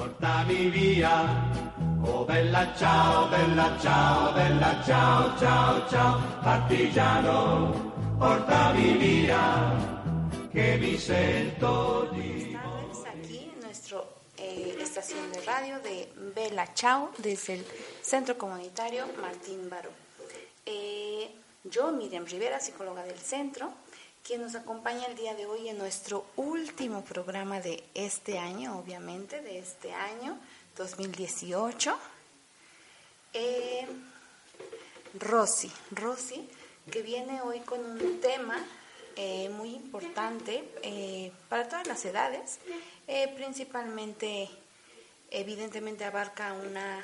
Portami via. Oh bella ciao, bella ciao, bella ciao, ciao, ciao, partigiano, portami via, che mi sento di... Aquí en nuestra estación de radio de Bella Chao desde el Centro Comunitario Martín Baró. Eh, yo, Miriam Rivera, psicóloga del centro, quien nos acompaña el día de hoy en nuestro último programa de este año, obviamente, de este año 2018. Eh, Rosy, Rosy, que viene hoy con un tema eh, muy importante eh, para todas las edades, eh, principalmente, evidentemente abarca una,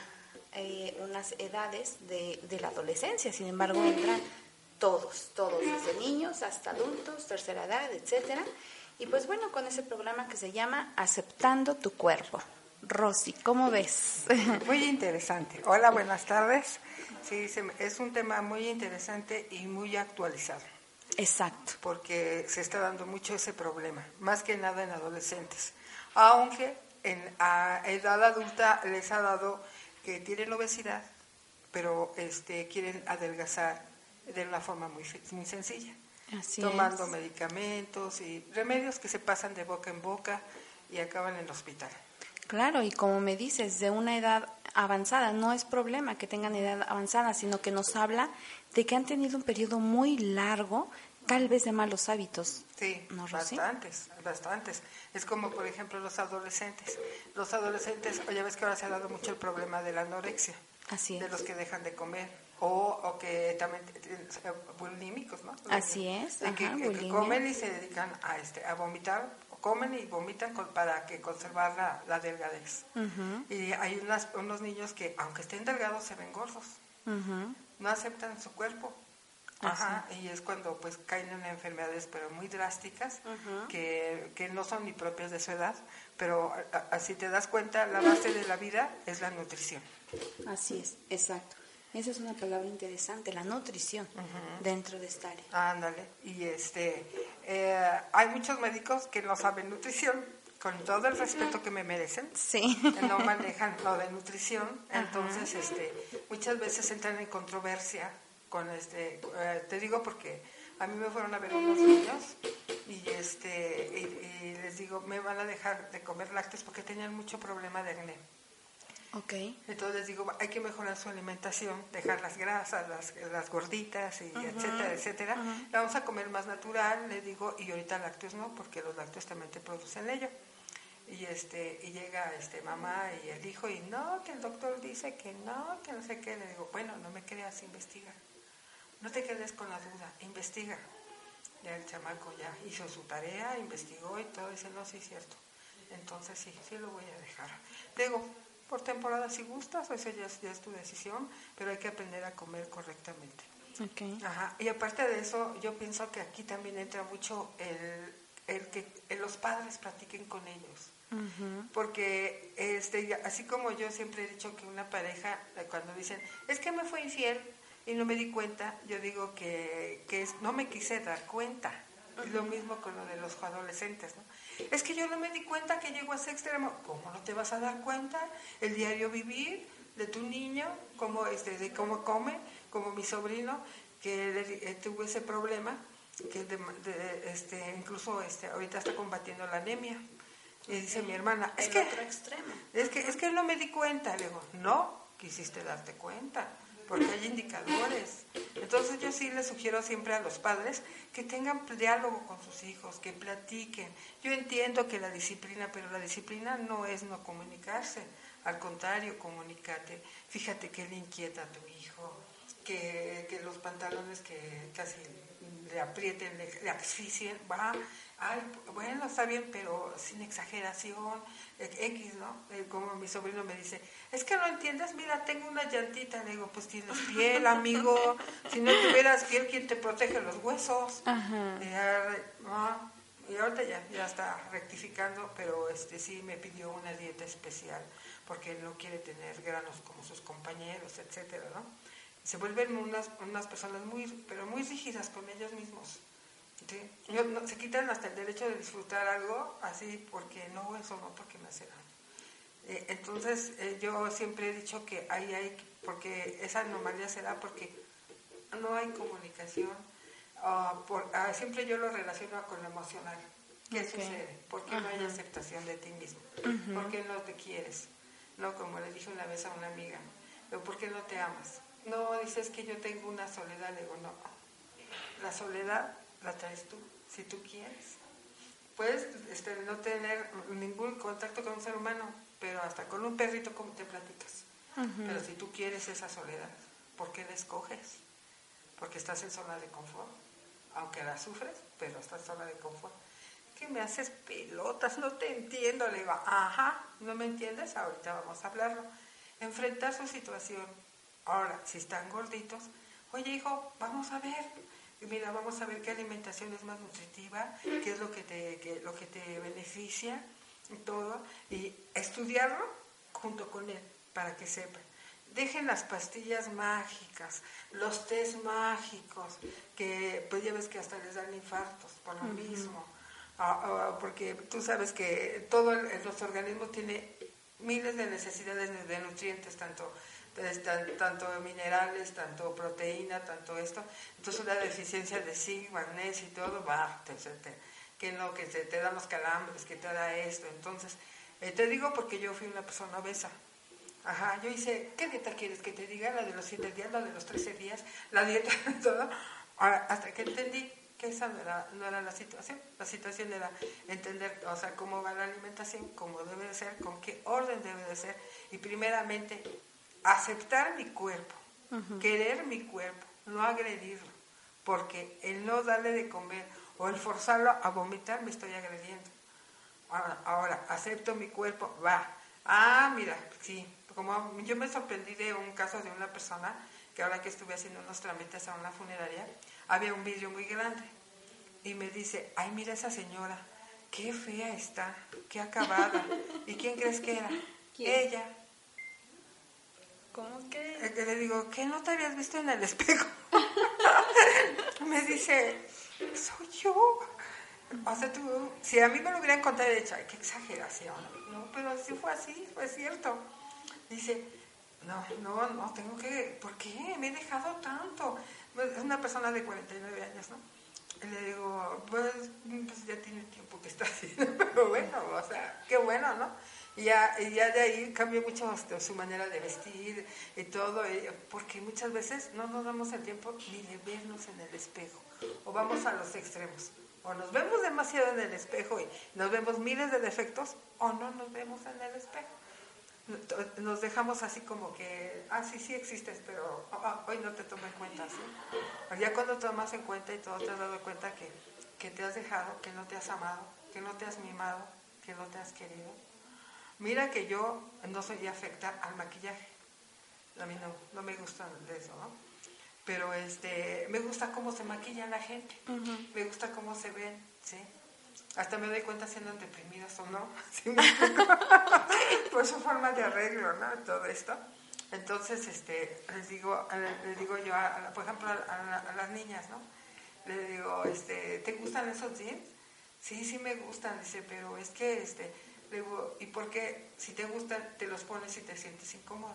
eh, unas edades de, de la adolescencia, sin embargo entran todos, todos, desde niños hasta adultos, tercera edad, etcétera. Y pues bueno, con ese programa que se llama Aceptando tu cuerpo. Rosy, ¿cómo ves? Muy interesante. Hola, buenas tardes. Sí, es un tema muy interesante y muy actualizado, Exacto. porque se está dando mucho ese problema, más que nada en adolescentes. Aunque en a edad adulta les ha dado que tienen obesidad, pero este, quieren adelgazar de una forma muy, muy sencilla, Así tomando es. medicamentos y remedios que se pasan de boca en boca y acaban en el hospital. Claro, y como me dices, de una edad avanzada, no es problema que tengan edad avanzada, sino que nos habla de que han tenido un periodo muy largo, tal vez de malos hábitos. Sí, ¿No, bastantes, bastantes. Es como, por ejemplo, los adolescentes. Los adolescentes, ya ves que ahora se ha dado mucho el problema de la anorexia, Así de es. los que dejan de comer, o, o que también eh, bulímicos, ¿no? Así es, ajá, que- comen y se dedican a, este, a vomitar, comen y vomitan con- para que conservar la, la delgadez. Y hay unas, unos niños que, aunque estén delgados, se ven gordos no aceptan su cuerpo. Ajá, y es cuando pues caen en enfermedades pero muy drásticas que, que no son ni propias de su edad, pero así te das cuenta, la base de la vida es la nutrición. Así es, exacto. Esa es una palabra interesante, la nutrición dentro de esta área. Ándale, y este, eh, hay muchos médicos que no saben nutrición, con todo el respeto que me merecen, Sí. no manejan lo de nutrición, entonces este, muchas veces entran en controversia con este, eh, te digo porque a mí me fueron a ver unos niños y este y, y les digo me van a dejar de comer lácteos porque tenían mucho problema de acné. Entonces les digo, hay que mejorar su alimentación, dejar las grasas, las, las gorditas, y etcétera, etcétera. Vamos a comer más natural, le digo, y ahorita lácteos no, porque los lácteos también te producen ello. Y este y llega este mamá y el hijo y no, que el doctor dice que no, que no sé qué. Le digo, bueno, no me creas, investiga. No te quedes con la duda, investiga. Ya el chamaco ya hizo su tarea, investigó y todo, dice, no, sí es cierto. Entonces sí, sí lo voy a dejar. Digo, por temporada si gustas, eso ya es, ya es tu decisión, pero hay que aprender a comer correctamente. Ok. Ajá. Y aparte de eso, yo pienso que aquí también entra mucho el, el que los padres practiquen con ellos. Porque este, así como yo siempre he dicho que una pareja, cuando dicen, es que me fue infiel y no me di cuenta, yo digo que, que es- no me quise dar cuenta. Y lo mismo con lo de los adolescentes, ¿no? Es que yo no me di cuenta que llegó a ese extremo. ¿Cómo no te vas a dar cuenta? El diario vivir de tu niño, cómo, este, de cómo come, como mi sobrino, que eh, tuvo ese problema, que de- de- este, incluso este, ahorita está combatiendo la anemia. Y dice mi hermana, es que, otro extremo. es que, es que no me di cuenta. Le digo, no, quisiste darte cuenta, porque hay indicadores. Entonces yo sí les sugiero siempre a los padres que tengan diálogo con sus hijos, que platiquen. Yo entiendo que la disciplina, pero la disciplina no es no comunicarse. Al contrario, comunícate. Fíjate que le inquieta a tu hijo, que, que los pantalones que casi le aprieten, le, le asfixien, va, ay, bueno, está bien, pero sin exageración, X, ¿no? Eh, como mi sobrino me dice, es que no entiendes, mira, tengo una llantita, le digo, pues tienes piel, amigo, si no tuvieras piel, ¿quién te protege los huesos? Y, ya, y ahorita ya, ya está rectificando, pero este sí me pidió una dieta especial, porque no quiere tener granos como sus compañeros, etcétera, ¿no? Se vuelven unas, unas personas muy, pero muy rígidas con ellos mismos. se quitan hasta el derecho de disfrutar algo así porque no, eso no, porque me hace daño. Eh, entonces eh, yo siempre he dicho que ahí hay, porque esa anomalía se da porque no hay comunicación. Uh, por, uh, siempre yo lo relaciono con lo emocional. ¿Qué sucede? ¿Por qué no hay aceptación de ti mismo? ¿Por qué no te quieres? No, como le dije una vez a una amiga, ¿por qué no te amas? No, dices que yo tengo una soledad. Le digo, no. La soledad la traes tú, si tú quieres. Puedes este, no tener ningún contacto con un ser humano, pero hasta con un perrito, como te platicas? Pero si tú quieres esa soledad, ¿por qué la escoges? Porque estás en zona de confort. Aunque la sufres, pero estás en zona de confort. ¿Qué me haces pelotas? No te entiendo. Le digo, ajá, ¿no me entiendes? Ahorita vamos a hablarlo. Enfrentar su situación Ahora, si están gorditos, oye hijo, vamos a ver, mira, vamos a ver qué alimentación es más nutritiva, qué es lo que te, lo que te beneficia, y todo, y estudiarlo junto con él para que sepa. Dejen las pastillas mágicas, los test mágicos, que pues ya ves que hasta les dan infartos por lo mismo, ah, ah, porque tú sabes que todo nuestro organismo tiene miles de necesidades de nutrientes, tanto tanto minerales, tanto proteína, tanto esto. Entonces una deficiencia de zinc, magnesio y todo, va, que no, que te, te dan los calambres, que te da esto. Entonces, eh, te digo porque yo fui una persona obesa. Ajá, yo hice, ¿qué dieta quieres que te diga? La de los 7 días, la de los 13 días, la dieta, todo. hasta que entendí que esa no era, no era la situación. La situación era entender, o sea, cómo va la alimentación, cómo debe de ser, con qué orden debe de ser. Y primeramente, aceptar mi cuerpo, querer mi cuerpo, no agredirlo, porque el no darle de comer o el forzarlo a vomitar me estoy agrediendo. Ahora, acepto mi cuerpo, va. Ah, mira, sí, como yo me sorprendí de un caso de una persona que ahora que estuve haciendo unos trámites a una funeraria, había un vidrio muy grande y me dice, ay, mira esa señora, qué fea está, qué acabada. ¿Y quién crees que era? Ella. ¿Cómo que? Le digo, ¿qué no te habías visto en el espejo? me dice, soy yo. O sea, tú, si a mí me lo hubieran contado, he dicho, ay, qué exageración. No, pero sí fue así, fue cierto. Dice, no, no, no, tengo que, ¿por qué? Me he dejado tanto. Es una persona de 49 años, ¿no? Y le digo, pues, pues ya tiene tiempo que está así, pero bueno, o sea, qué bueno, ¿no? Y ya, ya de ahí cambió mucho su manera de vestir y todo, porque muchas veces no nos damos el tiempo ni de vernos en el espejo, o vamos a los extremos. O nos vemos demasiado en el espejo y nos vemos miles de defectos, o no nos vemos en el espejo. Nos dejamos así como que, ah, sí, sí existes, pero ah, ah, hoy no te tomo en cuenta. ¿sí? Ya cuando tomas en cuenta y todo te has dado cuenta que, que te has dejado, que no te has amado, que no te has mimado, que no te has querido, Mira que yo no soy afecta al maquillaje. A mí no, no me gusta de eso, ¿no? Pero este, me gusta cómo se maquilla la gente. Me gusta cómo se ven, ¿sí? Hasta me doy cuenta si andan deprimidas o no. Por su forma de arreglo, ¿no? Todo esto. Entonces, este, les digo, les digo yo, por ejemplo, a, las niñas, ¿no? Les digo, este, ¿te gustan esos jeans? Sí, sí me gustan, dice, pero es que, este, le digo, ¿y por qué si te gustan te los pones y te sientes incómoda?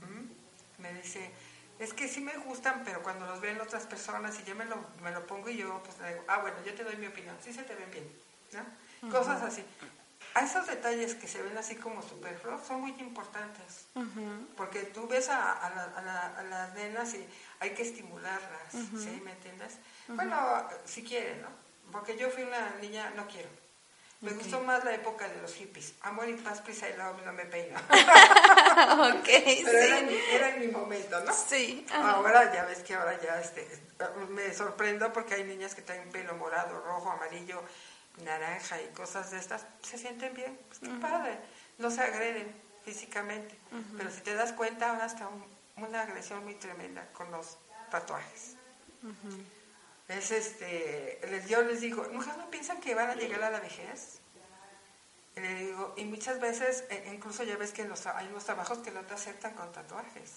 ¿Mm? Me dice, es que sí me gustan, pero cuando los ven otras personas y yo me lo, me lo pongo y yo, pues le digo, ah, bueno, yo te doy mi opinión, sí se te ven bien, ¿no? Cosas así. A esos detalles que se ven así como superfluos son muy importantes, porque tú ves a, a, las nenas y hay que estimularlas, ¿sí? ¿Me entiendes? Bueno, si quieren, ¿no? Porque yo fui una niña, no quiero Me gustó más la época de los hippies. Amor y paz, prisa y luego no me peino. ok, Pero era, sí. en mi, era en mi momento, ¿no? Sí. ajá. Ahora ya ves que ahora ya este, me sorprendo porque hay niñas que traen pelo morado, rojo, amarillo, naranja y cosas de estas. Se sienten bien, pues qué padre. No se agreden físicamente. Pero si te das cuenta, ahora está un- una agresión muy tremenda con los tatuajes. Es este, les, yo les digo, ¿nunca no piensan que van a llegar a la vejez? Y le digo, y muchas veces, eh, incluso ya ves que los hay unos trabajos que no te aceptan con tatuajes.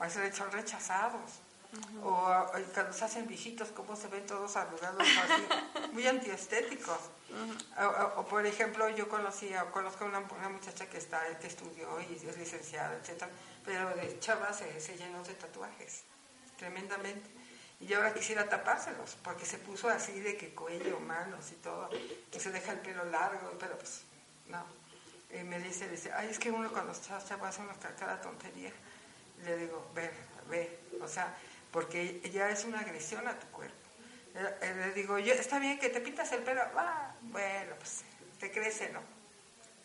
A veces son rechazados. o, o cuando se hacen viejitos, cómo se ven todos arrugados, así, muy antiestéticos. o, o- o, por ejemplo, yo conocí, a- conozco a una, una muchacha que está que estudió y es licenciada, etcétera, pero de chava se, se llenó de tatuajes, tremendamente. Y ahora quisiera tapárselos, porque se puso así de que cuello, manos y todo, que se deja el pelo largo, pero pues no. Y me dice, dice, ay, es que uno cuando está chavo hace una ca- cada tontería. Le digo, ve, ve, o sea, porque ya es una agresión a tu cuerpo. Eh, eh, Le digo, yo, está bien que te pintas el pelo, va, bueno, pues te crece, ¿no?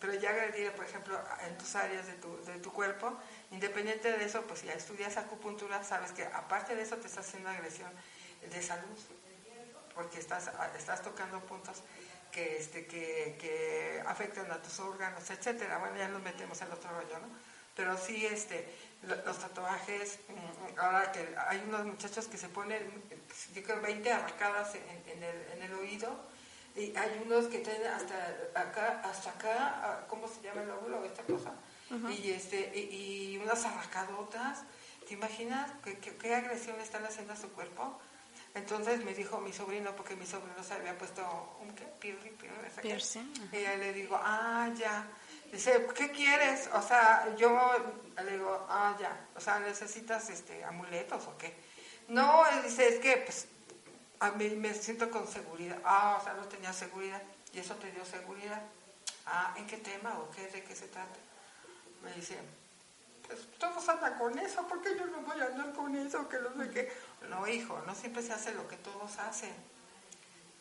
Pero ya agredir, por ejemplo, en tus áreas de tu, de tu cuerpo, independiente de eso, pues si estudias acupuntura, sabes que aparte de eso te estás haciendo agresión de salud, porque estás, estás tocando puntos que, este, que, que afectan a tus órganos, etcétera. Bueno, ya nos metemos en otro rollo, ¿no? Pero sí, este, lo- los tatuajes, mm, ahora que hay unos muchachos que se ponen, yo creo, 20 arracadas en, en el, en el oído, y hay unos que tienen hasta acá, hasta acá, ah, ¿cómo se llama el óvulo? Esta cosa. Y, este, y, y unas arracadotas. ¿Te imaginas qué, qué, qué agresión están haciendo a su cuerpo? Entonces me dijo mi sobrino, porque mi sobrino se había puesto un ¿qué? Piercing, piercing. Y le digo, ah, ya. Dice, ¿qué quieres? O sea, yo le digo, ah, ya. O sea, ¿necesitas este, amuletos o qué? No, él dice, es que pues a mí me siento con seguridad. Ah, o sea, no tenía seguridad. ¿Y eso te dio seguridad? Ah, ¿en qué tema o qué? ¿De qué se trata? Me dice, pues todos andan con eso, ¿por qué yo no voy a andar con eso? Que no sé qué. No, hijo, no siempre se hace lo que todos hacen.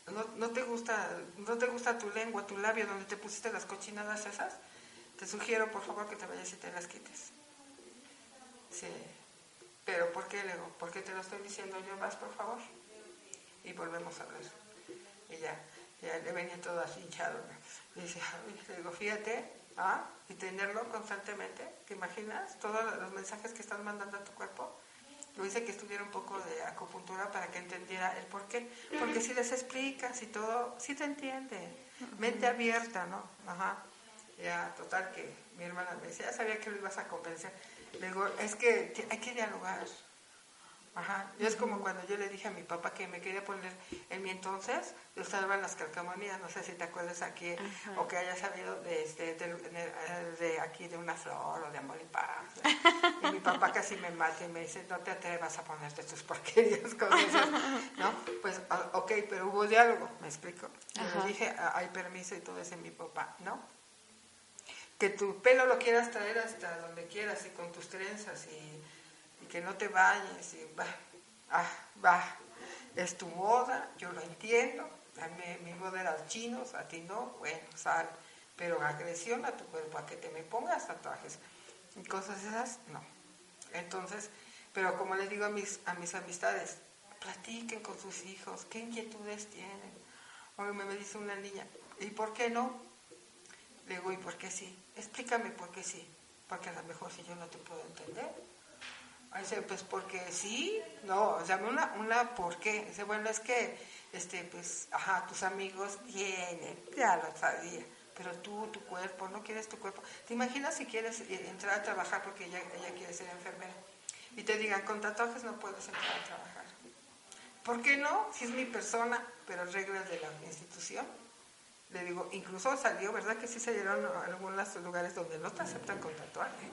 ¿No, no te gusta, ¿No te gusta tu lengua, tu labio, donde te pusiste las cochinadas esas? Te sugiero, por favor, que te vayas y te las quites. Sí. Pero, ¿por qué, le digo? ¿Por qué te lo estoy diciendo yo? Vas, por favor. Y volvemos a hablar. Y ya, ya le venía todo así hinchado. Dice, le digo, fíjate, ¿ah? Y tenerlo constantemente, ¿te imaginas? Todos los mensajes que están mandando a tu cuerpo. Yo hice que estudiara un poco de acupuntura para que entendiera el por qué. Porque si les explicas y todo, sí te entiende. Mente abierta, ¿no? Ajá. Ya, total, que mi hermana me decía, ya sabía que lo ibas a convencer. Le digo, es que hay que dialogar. Ajá. Y es como cuando yo le dije a mi papá que me quería poner en mi entonces, yo estaba en las calcamonías, no sé si te acuerdas aquí, o que hayas sabido de, este, de, de- de aquí de una flor o de amor y paz. Y mi papá casi me mata y me dice, no te atrevas a ponerte tus porquerías con eso. ¿No? Pues, ah, ok, pero hubo diálogo, ¿me explico? Yo le dije, "Ah, hay permiso y todo eso, mi papá, ¿no? que tu pelo lo quieras traer hasta donde quieras y con tus trenzas y que no te bañes y va, ah, va, es tu moda, yo lo entiendo, a mí mi moda era chinos, a ti no, bueno, sal, pero agresión a tu cuerpo, a que te me pongas tatuajes y cosas esas, no. Entonces, pero como les digo a mis, a mis amistades, platiquen con sus hijos, qué inquietudes tienen. Hoy me dice una niña, ¿y por qué no? Le digo, ¿y por qué sí? Explícame por qué sí. Porque a lo mejor si yo no te puedo entender. Dice, pues porque sí, no, o sea, una, una por qué. Dice, bueno, es que, este, pues, ajá, tus amigos tienen, ya lo sabía, pero tú, tu cuerpo, no quieres tu cuerpo. ¿Te imaginas si quieres eh, entrar a trabajar porque ella, ella quiere ser enfermera? Y te digan, con tatuajes no puedes entrar a trabajar. ¿Por qué no? Si es mi persona, pero reglas de la institución. Le digo, incluso salió, ¿verdad? Que sí salieron algunos lugares donde no te aceptan con tatuaje.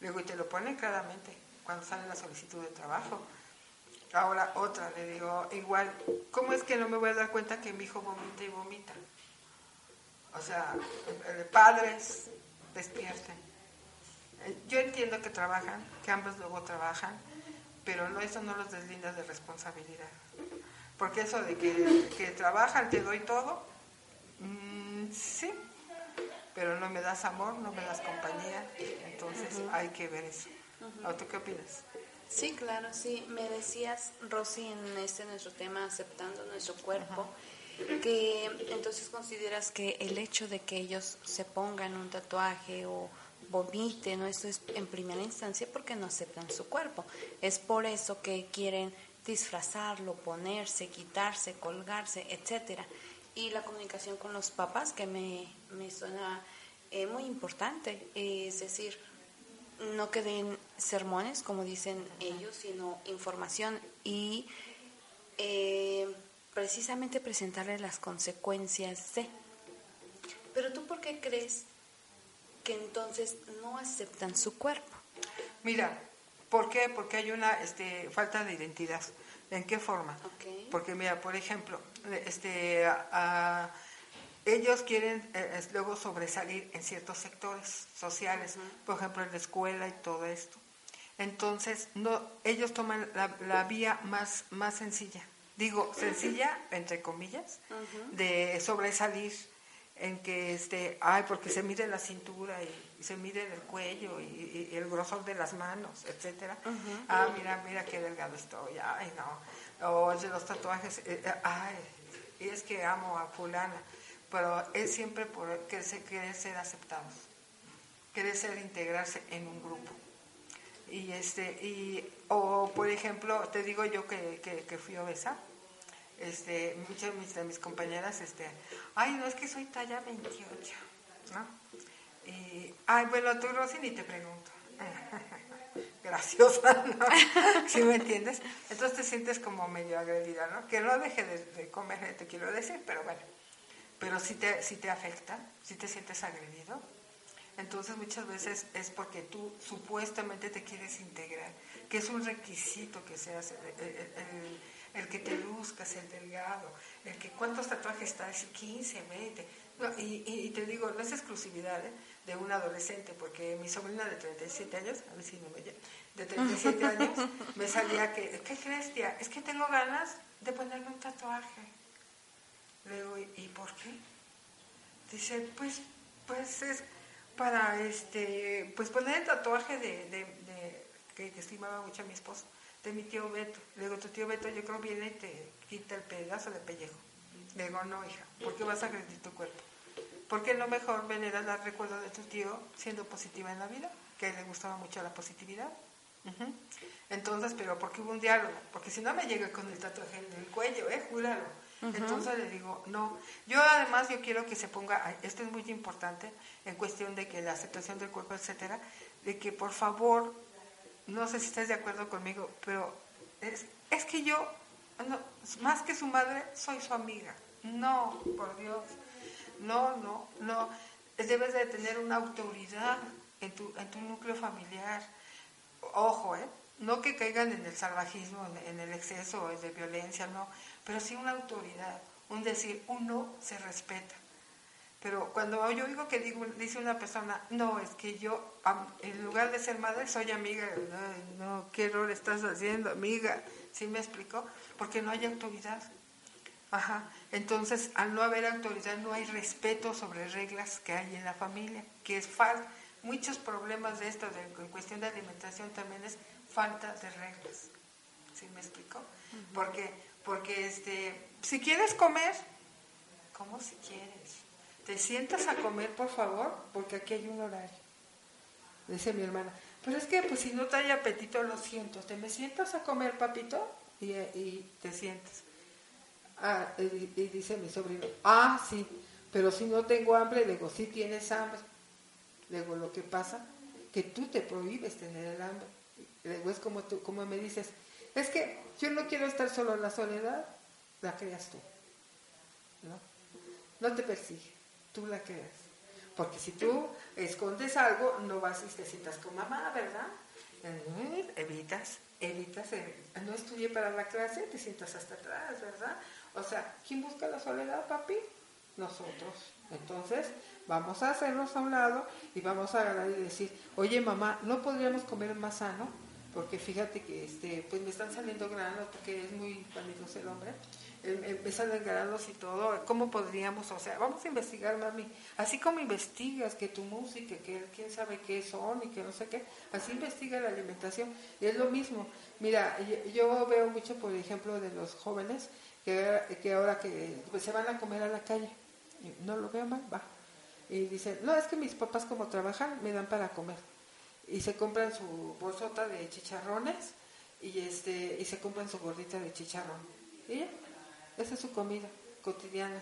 Le digo, y te lo ponen claramente cuando sale la solicitud de trabajo. Ahora otra, le digo, igual, ¿cómo es que no me voy a dar cuenta que mi hijo vomita y vomita? O sea, eh, padres, despierten. Eh, Yo entiendo que trabajan, que ambos luego trabajan, pero no, eso no los deslinda de responsabilidad. Porque eso de que, que trabajan, te doy todo, mm, sí, pero no me das amor, no me das compañía, entonces hay que ver eso. ¿O tú qué opinas? Sí, claro, sí. Me decías, Rosy, en este nuestro tema, aceptando nuestro cuerpo, que entonces consideras que el hecho de que ellos se pongan un tatuaje o vomiten, ¿no? Esto es en primera instancia porque no aceptan su cuerpo. Es por eso que quieren disfrazarlo, ponerse, quitarse, colgarse, etcétera. Y la comunicación con los papás, que me, me suena eh, muy importante, es decir, no queden sermones, como dicen ellos, sino información y eh, precisamente presentarle las consecuencias de. Pero tú, ¿por qué crees que entonces no aceptan su cuerpo? Mira, ¿por qué? Porque hay una este, falta de identidad. ¿En qué forma? Porque mira, por ejemplo, este, ellos quieren eh, luego sobresalir en ciertos sectores sociales, por ejemplo en la escuela y todo esto. Entonces, no, ellos toman la, vía más, más sencilla, digo sencilla entre comillas, de sobresalir en que este, ay, porque se mide la cintura y, se mide el cuello y, el grosor de las manos, etcétera. Ah, mira, mira qué delgado estoy, ay, no. O de los tatuajes, eh, eh, ay, y es que amo a fulana, pero es siempre porque se quiere ser aceptados, quiere ser integrarse en un grupo. Y este, y, o por ejemplo, te digo yo que, que, fui obesa, este, muchas de mis, compañeras, este, ay, no es que soy talla 28, ¿no? Y, ay, bueno, tú, Rosy, ni te pregunto. Graciosa, ¿no? ¿Sí me entiendes? Entonces te sientes como medio agredida, ¿no? Que no deje de, comer, te quiero decir, pero bueno. Pero si te, si te afecta, si te sientes agredido, entonces muchas veces es porque tú supuestamente te quieres integrar, que es un requisito que seas el el que te luzcas, el delgado, el que cuántos tatuajes traes, 15, 20. y, te digo, no es exclusividad ¿eh? de un adolescente, porque mi sobrina de 37 años, a ver si no me de 37 años, me salía que, ¿qué crees, tía? Es que tengo ganas de ponerme un tatuaje. Le digo, ¿y por qué? Dice, pues, pues es para este, pues poner el tatuaje de, que, que estimaba mucho a mi esposo de mi tío Beto. Le digo, tu tío Beto yo creo viene y te quita el pedazo de pellejo. Le digo, no, hija, ¿por qué vas a agredir tu cuerpo? ¿Por qué no mejor venir a dar recuerdo de tu tío siendo positiva en la vida? Que le gustaba mucho la positividad. Entonces, pero porque hubo un diálogo, porque si no me llega con el tatuaje en el cuello, ¿eh? Júralo. Entonces le digo, no. Yo además yo quiero que se ponga, esto es muy importante en cuestión de que la aceptación del cuerpo, etcétera, de que por favor no sé si estás de acuerdo conmigo, pero es, que yo, más que su madre, soy su amiga. No, por Dios. No, no, no. Debes de tener una autoridad en tu, en tu núcleo familiar. Ojo, ¿eh? No que caigan en el salvajismo, en, el exceso de violencia, no. Pero sí una autoridad. Un decir, uno se respeta. Pero cuando yo digo que digo, dice una persona, no, es que yo, en lugar de ser madre, soy amiga, no, no ¿qué error estás haciendo, amiga? ¿Sí me explico? Porque no hay autoridad. Ajá. Entonces, al no haber autoridad, no hay respeto sobre reglas que hay en la familia, que es falta. Muchos problemas de esto, de, en cuestión de alimentación, también es falta de reglas. ¿Sí me explico? Porque, porque este, si quieres comer, como si quieres te sientas a comer, por favor, porque aquí hay un horario. Dice mi hermana, pero es que pues si no hay apetito, lo siento, te me sientas a comer, papito, y, te sientas. Ah, y, dice mi sobrino, ah, sí, pero si no tengo hambre, le digo, sí tienes hambre. Le digo, lo que pasa, que tú te prohíbes tener el hambre. Le digo, es como tú, como me dices, es que yo no quiero estar solo en la soledad, la creas tú. ¿No? No te persigue tú la creas. Porque si tú escondes algo, no vas y te sientas con mamá, ¿verdad? Evitas, evitas, eh, no estudié para la clase, te sientas hasta atrás, ¿verdad? O sea, ¿quién busca la soledad, papi? Nosotros. Entonces, vamos a hacernos a un lado y vamos a agarrar y decir, oye mamá, ¿no podríamos comer más sano? Porque fíjate que este, pues me están saliendo granos, porque es muy vanidoso el hombre, eh, me salen granos y todo, ¿cómo podríamos? O sea, vamos a investigar, mami, así como investigas que tu música, que quién sabe qué son y que no sé qué, así investiga la alimentación, y es lo mismo. Mira, yo veo mucho, por ejemplo, de los jóvenes que, que ahora que pues, se van a comer a la calle, no lo veo mal, va. Y dicen, no, es que mis papás como trabajan, me dan para comer y se compran su bolsota de chicharrones y este y se compran su gordita de chicharrón. Y esa es su comida cotidiana.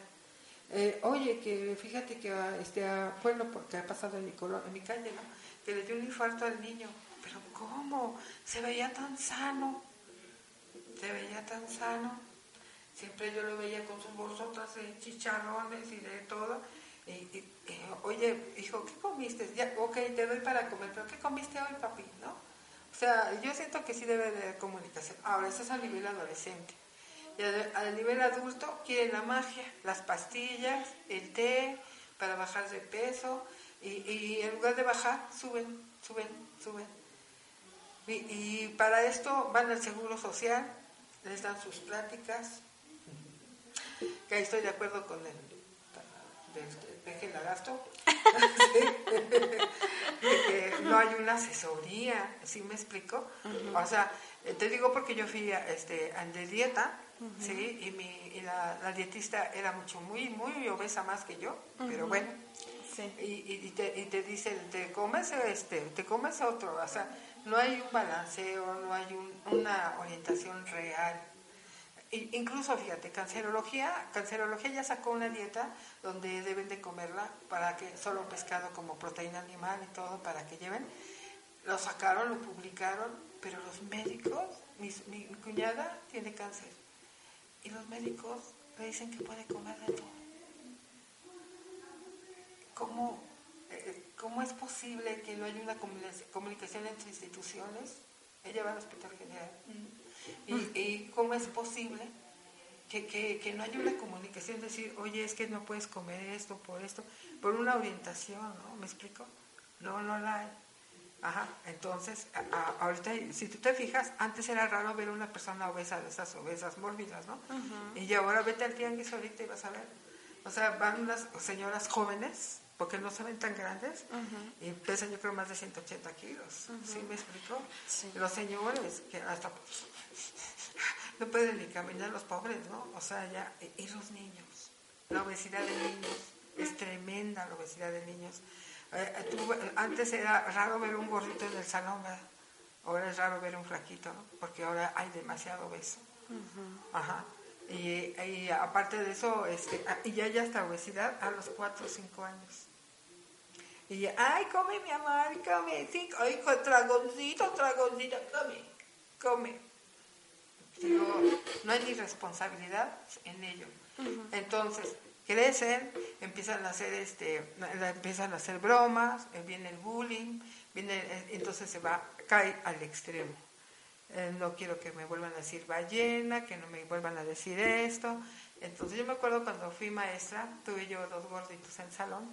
Eh, oye, que fíjate que ah, este, ah, bueno, porque ha pasado en mi, en mi calle, ¿no? Que le dio un infarto al niño. Pero ¿cómo? Se veía tan sano. Se veía tan sano. Siempre yo lo veía con sus bolsotas de chicharrones y de todo y, oye, hijo, ¿qué comiste? Ya, ok, te doy para comer, pero ¿qué comiste hoy, papi? ¿No? O sea, yo siento que sí debe de haber comunicación. Ahora, eso es a nivel adolescente. Y a, nivel adulto quieren la magia, las pastillas, el té para bajar de peso y, en lugar de bajar, suben, suben, suben. Y, y, para esto van al Seguro Social, les dan sus pláticas, que ahí estoy de acuerdo con él deje la gasto, que no hay una asesoría, ¿sí me explico? O sea, eh, te digo porque yo fui este, de dieta, ¿sí? Y, mi, y la, dietista era mucho, muy, muy obesa más que yo, pero bueno. Y, y, te, y te dicen, te comes este, te comes otro, o sea, no hay un balanceo, no hay una orientación real incluso, fíjate, cancerología, cancerología ya sacó una dieta donde deben de comerla para que solo pescado como proteína animal y todo para que lleven. Lo sacaron, lo publicaron, pero los médicos, mi, cuñada tiene cáncer y los médicos le dicen que puede comer de todo. ¿Cómo, eh, ¿Cómo es posible que no haya una comunicación entre instituciones? Ella va al hospital general. Mm. ¿Y, cómo es posible que, que, no haya una comunicación? Decir, oye, es que no puedes comer esto por esto, por una orientación, ¿no? ¿Me explico? No, no la hay. Ajá, entonces, ahorita, si tú te fijas, antes era raro ver una persona obesa de esas obesas mórbidas, ¿no? Y ahora vete al tianguis ahorita y vas a ver. O sea, van unas señoras jóvenes, porque no se ven tan grandes, y pesan yo creo más de 180 kilos. ¿Sí me explico? Los señores, que hasta no pueden ni caminar los pobres, ¿no? O sea, ya, y los niños, la obesidad de niños, es tremenda la obesidad de niños. Eh, eh, antes era raro ver un gordito en el salón, ¿verdad? Ahora es raro ver un flaquito, ¿no? Porque ahora hay demasiado obeso. Ajá. Y, aparte de eso, este, ah, y ya hay hasta obesidad a los 4 o 5 años. Y ay, come mi amor, come, sí, ay, dragoncito, dragoncito, come, come. Digo, no hay ni responsabilidad en ello. Entonces, crecen, empiezan a hacer este, empiezan a hacer bromas, eh, viene el bullying, viene, eh, entonces se va, cae al extremo. Eh, no quiero que me vuelvan a decir ballena, que no me vuelvan a decir esto. Entonces yo me acuerdo cuando fui maestra, tuve yo dos gorditos en salón,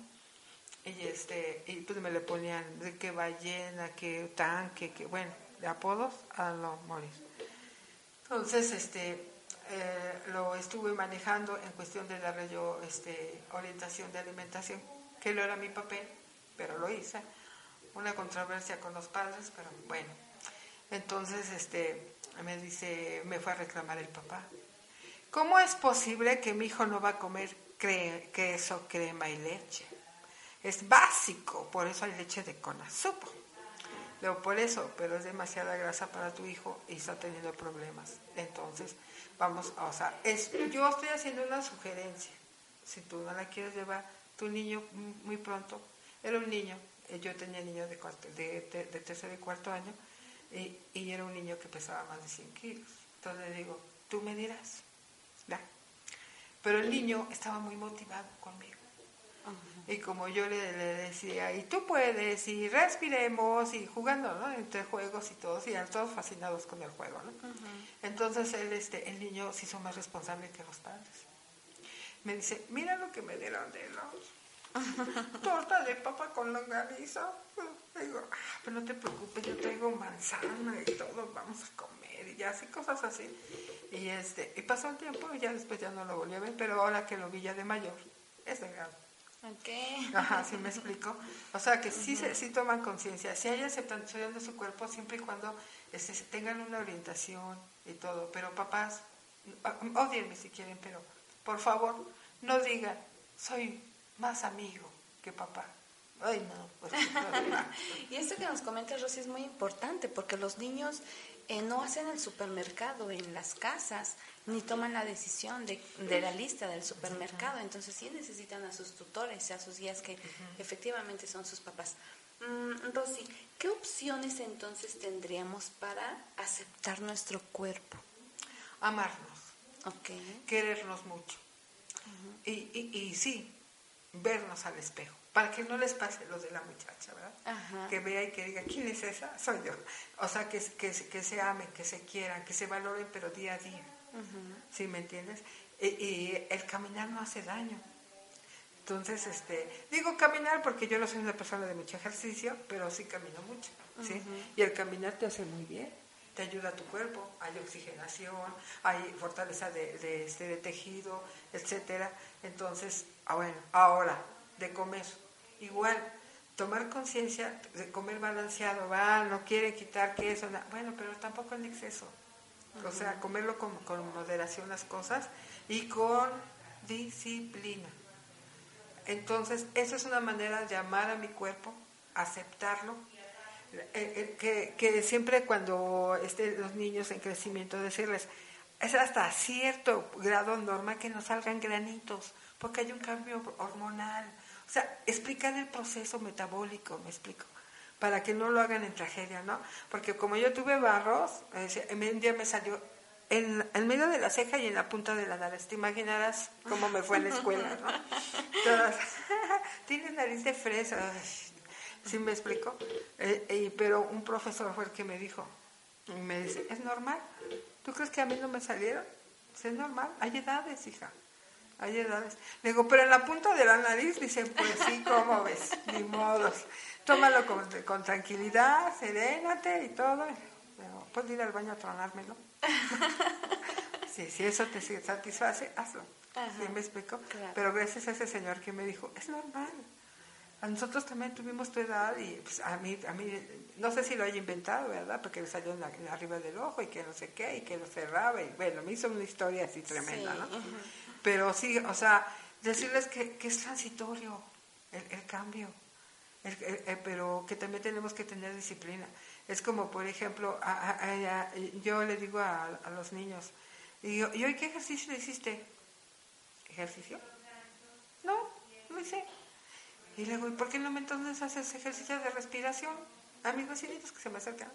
y este, y pues me le ponían de que ballena, que tanque, que bueno, de apodos a no morir. Entonces, este, eh, lo estuve manejando en cuestión de darle yo este, orientación de alimentación, que no era mi papel, pero lo hice. Una controversia con los padres, pero bueno. Entonces, este, me dice, me fue a reclamar el papá. ¿Cómo es posible que mi hijo no va a comer queso, crema y leche? Es básico, por eso hay leche de conazupo por eso, pero es demasiada grasa para tu hijo y está teniendo problemas. Entonces, vamos, o sea, yo estoy haciendo una sugerencia. Si tú no la quieres llevar, tu niño muy pronto, era un niño, eh, yo tenía niños de, de, de, tercer y cuarto año, y, y, era un niño que pesaba más de 100 kilos. Entonces le digo, tú me dirás, ¿ya? Pero el niño estaba muy motivado conmigo. Y como yo le, decía, y tú puedes, y respiremos, y jugando, ¿no? Entre juegos y todos, y todos fascinados con el juego, ¿no? Entonces él, este, el niño se hizo más responsable que los padres. Me dice, mira lo que me dieron de los torta de papa con longaniza. Digo, ah, pero no te preocupes, yo traigo manzana y todo, vamos a comer y ya así, cosas así. Y este, y pasó el tiempo y ya después ya no lo volví a ver, pero ahora que lo vi ya de mayor, es de grado. Ok. Ajá, sí me explico. O sea que sí, se, sí toman conciencia, sí hay aceptación de su cuerpo siempre y cuando este, tengan una orientación y todo. Pero papás, odienme si quieren, pero por favor, no digan, soy más amigo que papá. Ay, no, pues, y esto que nos comenta Rosy es muy importante porque los niños eh, no hacen el supermercado en las casas ni toman la decisión de, de, la lista del supermercado. Entonces sí necesitan a sus tutores, a sus guías que efectivamente son sus papás. Mm, Rosy, ¿qué opciones entonces tendríamos para aceptar nuestro cuerpo? Amarnos. Okay. Querernos mucho. y, y, y sí, vernos al espejo, para que no les pase lo de la muchacha, ¿verdad? Que vea y que diga, ¿quién es esa? Soy yo. O sea, que, que, que se amen, que se quieran, que se valoren, pero día a día. ¿Sí me entiendes? Y, el caminar no hace daño. Entonces, este, digo caminar porque yo no soy una persona de mucho ejercicio, pero sí camino mucho, ¿sí? Y el caminar te hace muy bien, te ayuda a tu cuerpo, hay oxigenación, hay fortaleza de, de, este, de tejido, etcétera. Entonces, ah, bueno, ahora, de comer, igual, tomar conciencia de comer balanceado, va, no quiere quitar queso, bueno, pero tampoco en exceso. O sea, comerlo con, con moderación las cosas y con disciplina. Entonces, esa es una manera de amar a mi cuerpo, aceptarlo. Eh, eh, que, que, siempre cuando estén los niños en crecimiento, decirles, es hasta cierto grado normal que no salgan granitos, porque hay un cambio hormonal. O sea, explicar el proceso metabólico, me explico, para que no lo hagan en tragedia, ¿no? Porque como yo tuve barros, un día me salió en, en, medio de la ceja y en la punta de la nariz. Te imaginarás cómo me fue en la escuela, ¿no? Todas, tienes nariz de fresa. ¿Sí me explico? Eh, eh, pero un profesor fue el que me dijo, me dice, ¿es normal? ¿Tú crees que a mí no me salieron? Es normal, hay edades, hija. Hay edades. Le digo, pero en la punta de la nariz, dice, pues sí, ¿cómo ves? Ni modos. Tómalo con, con tranquilidad, serénate y todo. ¿Puedes ir al baño a tronármelo? sí, si eso te satisface, hazlo. ¿Sí me explico? Pero gracias a ese señor que me dijo, es normal. A nosotros también tuvimos tu edad y pues, a mí, a mí, no sé si lo haya inventado, ¿verdad? Porque le salió en arriba del ojo y que no sé qué, y que lo cerraba, y bueno, me hizo una historia así tremenda, ¿no? Pero sí, o sea, decirles que, que es transitorio el, el cambio, pero que también tenemos que tener disciplina. Es como, por ejemplo, yo le digo a, los niños, ¿y hoy qué ejercicio hiciste? ¿Ejercicio? No, no hice. Y le digo, ¿y por qué no me entonces haces ejercicio de respiración? A mis vecinitos que se me acercan.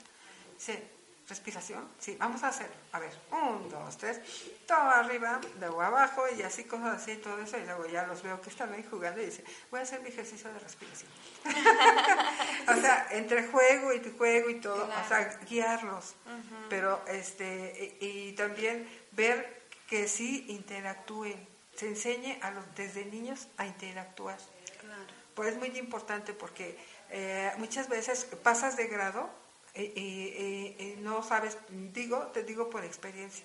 Dice, respiración, sí, vamos a hacer, a ver, un, dos, tres, todo arriba, luego abajo y así cosas así, todo eso, y luego ya los veo que están ahí jugando y dice, voy a hacer mi ejercicio de respiración. o sea, entre juego y juego y todo, o sea, guiarlos, pero este, y, también ver que sí interactúen, se enseñe a los, desde niños a interactuar. Claro. Pues es muy importante porque eh, muchas veces pasas de grado y, no sabes, digo, te digo por experiencia.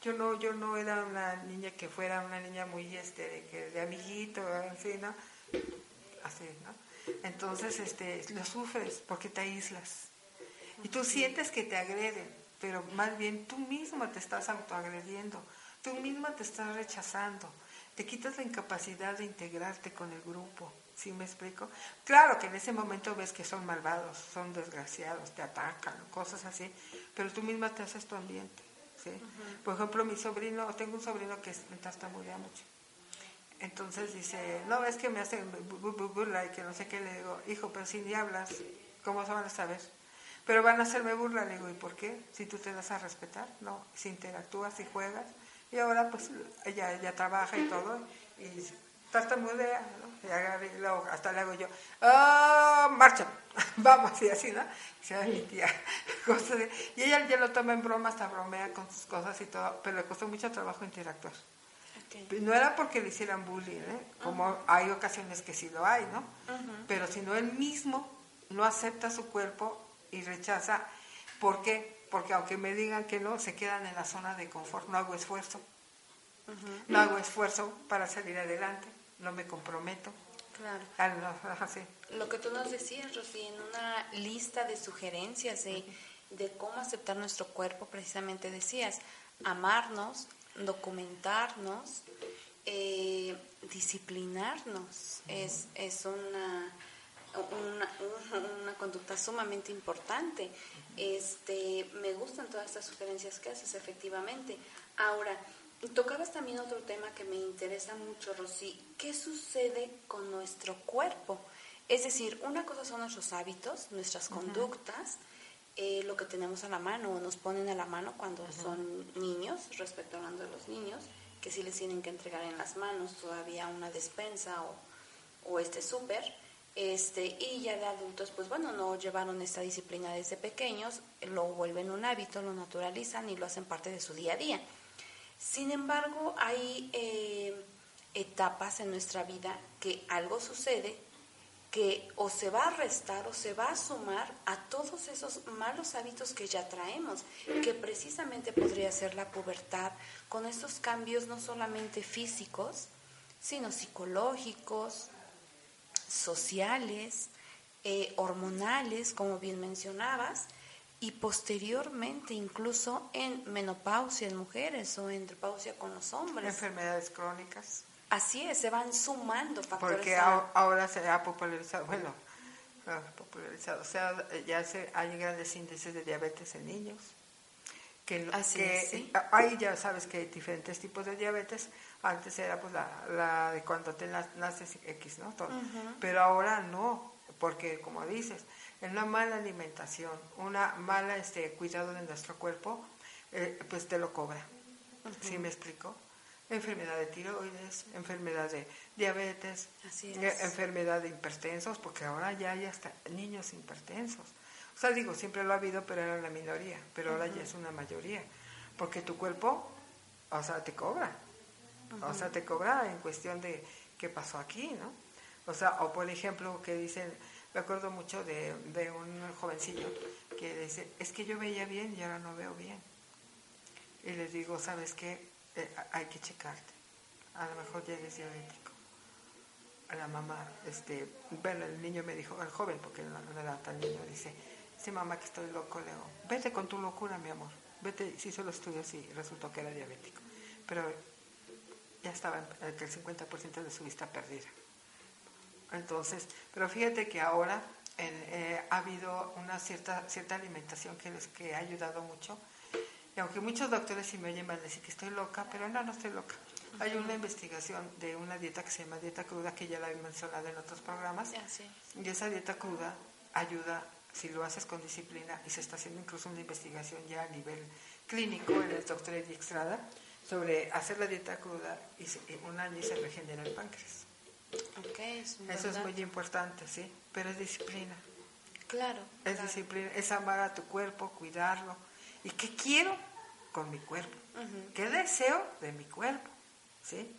Yo no, yo no era una niña que fuera una niña muy este de, de amiguito, así, ¿no? Así, ¿no? Entonces, este, lo sufres porque te aíslas. Y tú sientes que te agreden, pero más bien tú mismo te estás autoagrediendo, tú misma te estás rechazando, te quitas la incapacidad de integrarte con el grupo. ¿Sí me explico? Claro que en ese momento ves que son malvados, son desgraciados, te atacan, cosas así, pero tú misma te haces tu ambiente. ¿sí? Por ejemplo, mi sobrino, tengo un sobrino que me tartamudea mucho. Entonces dice, no, es que me hacen burla y que no sé qué. Le digo, hijo, pero si ni hablas, ¿cómo se van a saber? Pero van a hacerme burla. Le digo, ¿y por qué? Si tú te das a respetar, no, si interactúas y juegas. Y ahora pues ella, ella trabaja y todo, y tartamudea, ¿no? y luego hasta le hago yo, ¡oh, marcha! Vamos, y así, ¿no? Y mi tía. y ella ya lo toma en broma, hasta bromea con sus cosas y todo, pero le costó mucho trabajo interactuar. No era porque le hicieran bullying, ¿eh? como hay ocasiones que sí lo hay, ¿no? Pero si no él mismo no acepta su cuerpo y rechaza, ¿por qué? Porque aunque me digan que no, se quedan en la zona de confort, no hago esfuerzo. No hago esfuerzo para salir adelante, no me comprometo. Claro. Lo que tú nos decías, Rosy, en una lista de sugerencias de, de cómo aceptar nuestro cuerpo, precisamente decías, amarnos, documentarnos, eh, disciplinarnos. Es, es una, una, una, conducta sumamente importante. Este, me gustan todas estas sugerencias que haces, efectivamente. Ahora, tocabas también otro tema que me interesa mucho, Rosy. ¿Qué sucede con nuestro cuerpo? Es decir, una cosa son nuestros hábitos, nuestras conductas, eh, lo que tenemos a la mano o nos ponen a la mano cuando son niños, respecto hablando de los niños, que sí les tienen que entregar en las manos todavía una despensa o, o este súper. Este, y ya de adultos, pues bueno, no llevaron esta disciplina desde pequeños, lo vuelven un hábito, lo naturalizan y lo hacen parte de su día a día. Sin embargo, hay eh, etapas en nuestra vida que algo sucede que o se va a restar o se va a sumar a todos esos malos hábitos que ya traemos, que precisamente podría ser la pubertad, con estos cambios no solamente físicos, sino psicológicos, sociales, eh, hormonales, como bien mencionabas, y posteriormente incluso en menopausia en mujeres o en menopausia con los hombres. Enfermedades crónicas. Así es, se van sumando factores. Porque ahora se ha popularizado, bueno, popularizado, o sea, ya se, hay grandes índices de diabetes en niños. Que, Así que Ahí ya sabes que hay diferentes tipos de diabetes. Antes era pues la, de cuando te naces X, ¿no? Pero ahora no, porque como dices, en una mala alimentación, una mala este cuidado de nuestro cuerpo, eh, pues te lo cobra. ¿Sí me explico? enfermedad de tiroides, enfermedad de diabetes, eh, enfermedad de hipertensos, porque ahora ya hay hasta niños hipertensos. O sea, digo, siempre lo ha habido, pero era la minoría, pero ahora ya es una mayoría, porque tu cuerpo, o sea, te cobra, o sea, te cobra en cuestión de qué pasó aquí, ¿no? O sea, o por ejemplo, que dicen, me acuerdo mucho de, de un jovencillo que dice, es que yo veía bien y ahora no veo bien. Y les digo, ¿sabes qué? Eh, hay que checarte. A lo mejor ya eres diabético. A la mamá, este, bueno, el niño me dijo, el joven, porque no, era tan niño, dice, sí mamá que estoy loco, Leo, vete con tu locura, mi amor, vete, si solo estudios y resultó que era diabético. Pero ya estaba en, el 50% de su vista perdida. Entonces, pero fíjate que ahora eh, ha habido una cierta, cierta alimentación que, les, que ha ayudado mucho y aunque muchos doctores si me oyen van a decir que estoy loca, pero no, no estoy loca. Hay una investigación de una dieta que se llama dieta cruda, que ya la he mencionado en otros programas. Y esa dieta cruda ayuda, si lo haces con disciplina, y se está haciendo incluso una investigación ya a nivel clínico en el doctor Eddie Extrada, sobre hacer la dieta cruda y un año y se regenera el páncreas. Eso es muy importante, sí, pero es disciplina. Claro. Es disciplina, es amar a tu cuerpo, cuidarlo ¿Y qué quiero con mi cuerpo? ¿Qué deseo de mi cuerpo? ¿Sí?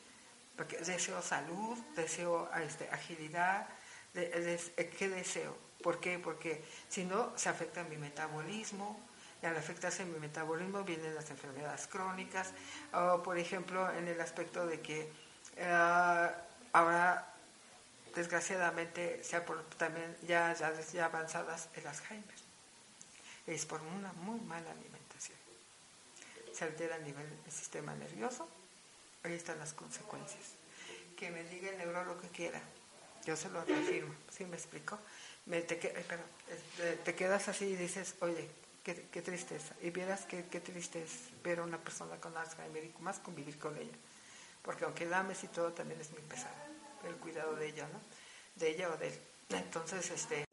Porque deseo salud, deseo este, agilidad, eh, ¿qué deseo? ¿Por qué? Porque si no, se afecta mi metabolismo, y al afectarse mi metabolismo vienen las enfermedades crónicas, o por ejemplo, en el aspecto de que ahora, desgraciadamente, sea por también ya, ya, ya avanzadas el Alzheimer. Es por una muy mala alimentación. Se altera a nivel del sistema nervioso, ahí están las consecuencias. Que me diga el neurólogo que quiera, yo se lo reafirmo, ¿sí me explico? Este, te, quedas así y dices, oye, qué, tristeza. Y vieras qué, qué triste es ver a una persona con Alzheimer y más convivir con ella. Porque aunque la ames y todo, también es muy pesado el cuidado de ella, ¿no? De ella o de él. Entonces, este...